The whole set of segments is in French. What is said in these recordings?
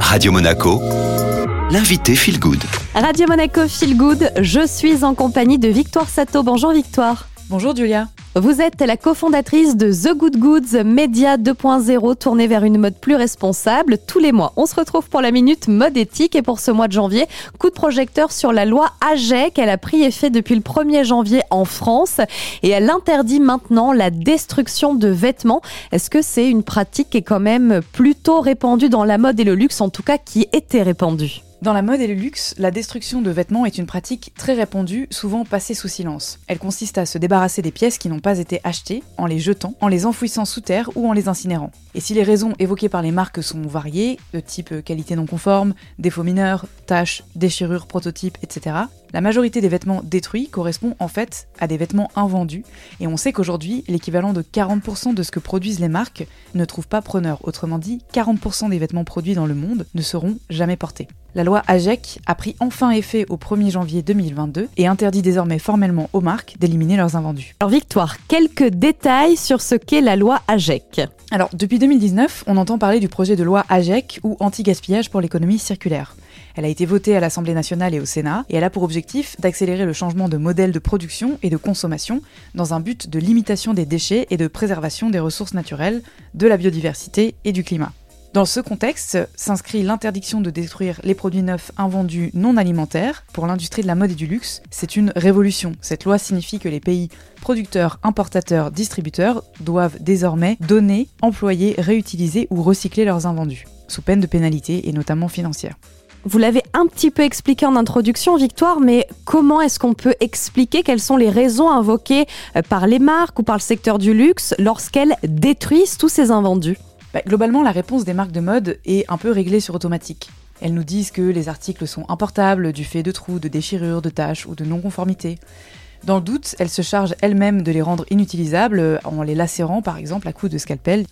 Radio Monaco, l'invité Feel Good. Radio Monaco Feel Good, je suis en compagnie de Victoire Sato. Bonjour Victoire. Bonjour Julia. Vous êtes la cofondatrice de The Good Goods, média 2.0 tourné vers une mode plus responsable. Tous les mois, on se retrouve pour la minute mode éthique et pour ce mois de janvier, coup de projecteur sur la loi AGEC. Elle a pris effet depuis le 1er janvier en France et elle interdit maintenant la destruction de vêtements. Est-ce que c'est une pratique qui est quand même plutôt répandue dans la mode et le luxe, en tout cas qui était répandue? Dans la mode et le luxe, la destruction de vêtements est une pratique très répandue, souvent passée sous silence. Elle consiste à se débarrasser des pièces qui n'ont pas été achetées, en les jetant, en les enfouissant sous terre ou en les incinérant. Et si les raisons évoquées par les marques sont variées, de type qualité non conforme, défauts mineurs, tâches, déchirures, prototypes, etc., la majorité des vêtements détruits correspond en fait à des vêtements invendus, et on sait qu'aujourd'hui, l'équivalent de 40% de ce que produisent les marques ne trouve pas preneur. Autrement dit, 40% des vêtements produits dans le monde ne seront jamais portés. La loi AGEC a pris enfin effet au 1er janvier 2022 et interdit désormais formellement aux marques d'éliminer leurs invendus. Alors Victoire, quelques détails sur ce qu'est la loi AGEC. Alors depuis 2019, on entend parler du projet de loi AGEC ou anti-gaspillage pour l'économie circulaire. Elle a été votée à l'Assemblée nationale et au Sénat et elle a pour objectif d'accélérer le changement de modèle de production et de consommation dans un but de limitation des déchets et de préservation des ressources naturelles, de la biodiversité et du climat. Dans ce contexte s'inscrit l'interdiction de détruire les produits neufs invendus non alimentaires. Pour l'industrie de la mode et du luxe, c'est une révolution. Cette loi signifie que les pays producteurs, importateurs, distributeurs doivent désormais donner, employer, réutiliser ou recycler leurs invendus, sous peine de pénalité et notamment financière. Vous l'avez un petit peu expliqué en introduction, Victoire, mais comment est-ce qu'on peut expliquer quelles sont les raisons invoquées euh, par les marques ou par le secteur du luxe lorsqu'elles détruisent tous ces invendus? Bah, globalement, la réponse des marques de mode est un peu réglée sur automatique. Elles nous disent que les articles sont importables du fait de trous, de déchirures, de taches ou de non-conformité. Dans le doute, elles se chargent elles-mêmes de les rendre inutilisables en les lacérant par exemple à coups de scalpel.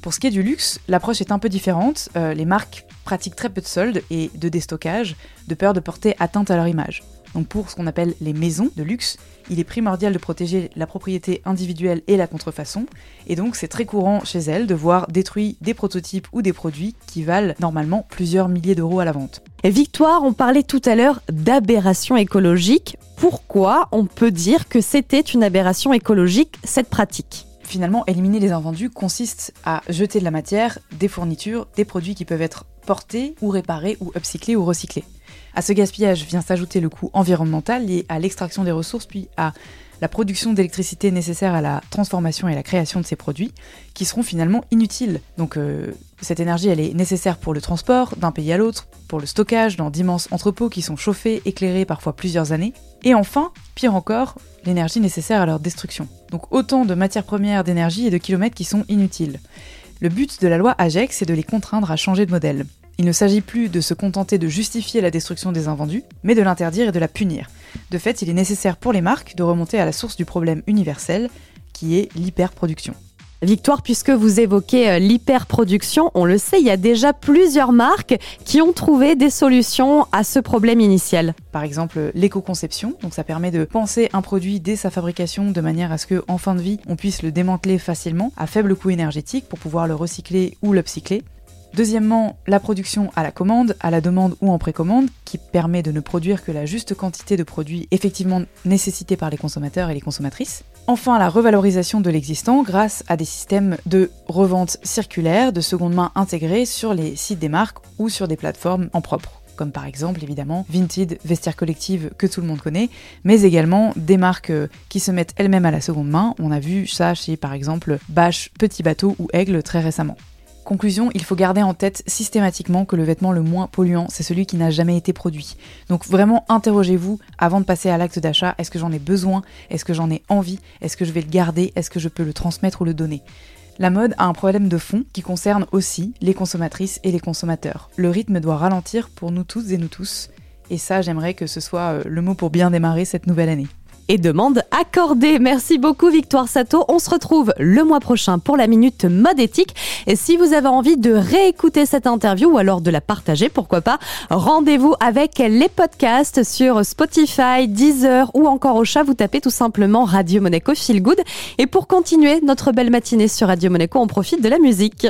Pour ce qui est du luxe, l'approche est un peu différente. Euh, les marques pratiquent très peu de soldes et de déstockage, de peur de porter atteinte à leur image. Donc pour ce qu'on appelle les maisons de luxe, il est primordial de protéger la propriété individuelle et la contrefaçon, et donc c'est très courant chez elles de voir détruits des prototypes ou des produits qui valent normalement plusieurs milliers d'euros à la vente. Victoire, on parlait tout à l'heure d'aberration écologique. Pourquoi on peut dire que c'était une aberration écologique, cette pratique? Finalement, éliminer les invendus consiste à jeter de la matière, des fournitures, des produits qui peuvent être portés ou réparés ou upcyclés ou recyclés. À ce gaspillage vient s'ajouter le coût environnemental lié à l'extraction des ressources puis à la production d'électricité nécessaire à la transformation et la création de ces produits, qui seront finalement inutiles. Donc euh, cette énergie, elle est nécessaire pour le transport d'un pays à l'autre, pour le stockage dans d'immenses entrepôts qui sont chauffés, éclairés parfois plusieurs années, et enfin, pire encore, l'énergie nécessaire à leur destruction. Donc autant de matières premières, d'énergie et de kilomètres qui sont inutiles. Le but de la loi AGEC, c'est de les contraindre à changer de modèle. Il ne s'agit plus de se contenter de justifier la destruction des invendus, mais de l'interdire et de la punir. De fait, il est nécessaire pour les marques de remonter à la source du problème universel, qui est l'hyperproduction. Victoire, puisque vous évoquez euh, l'hyperproduction, on le sait, il y a déjà plusieurs marques qui ont trouvé des solutions à ce problème initial. Par exemple, l'éco-conception, donc ça permet de penser un produit dès sa fabrication de manière à ce qu'en fin de vie, on puisse le démanteler facilement à faible coût énergétique pour pouvoir le recycler ou l'upcycler. Deuxièmement, la production à la commande, à la demande ou en précommande, qui permet de ne produire que la juste quantité de produits effectivement nécessités par les consommateurs et les consommatrices. Enfin, la revalorisation de l'existant grâce à des systèmes de revente circulaire de seconde main intégrés sur les sites des marques ou sur des plateformes en propre comme par exemple évidemment Vinted, Vestiaire Collective que tout le monde connaît, mais également des marques euh, qui se mettent elles-mêmes à la seconde main. On a vu ça chez par exemple Bache, Petit Bateau ou Aigle très récemment. Conclusion, il faut garder en tête systématiquement que le vêtement le moins polluant, c'est celui qui n'a jamais été produit. Donc vraiment interrogez-vous avant de passer à l'acte d'achat, est-ce que j'en ai besoin? Est-ce que j'en ai envie? Est-ce que je vais le garder? Est-ce que je peux le transmettre ou le donner? La mode a un problème de fond qui concerne aussi les consommatrices et les consommateurs. Le rythme doit ralentir pour nous tous et nous tous. Et ça, j'aimerais que ce soit euh, le mot pour bien démarrer cette nouvelle année et demande accordée. Merci beaucoup Victoire Sato. On se retrouve le mois prochain pour la minute mode éthique. Et si vous avez envie de réécouter cette interview ou alors de la partager, pourquoi pas, rendez-vous avec les podcasts sur Spotify, Deezer ou encore au chat. Vous tapez tout simplement Radio Monaco Feel Good. Et pour continuer notre belle matinée sur Radio Monaco, on profite de la musique.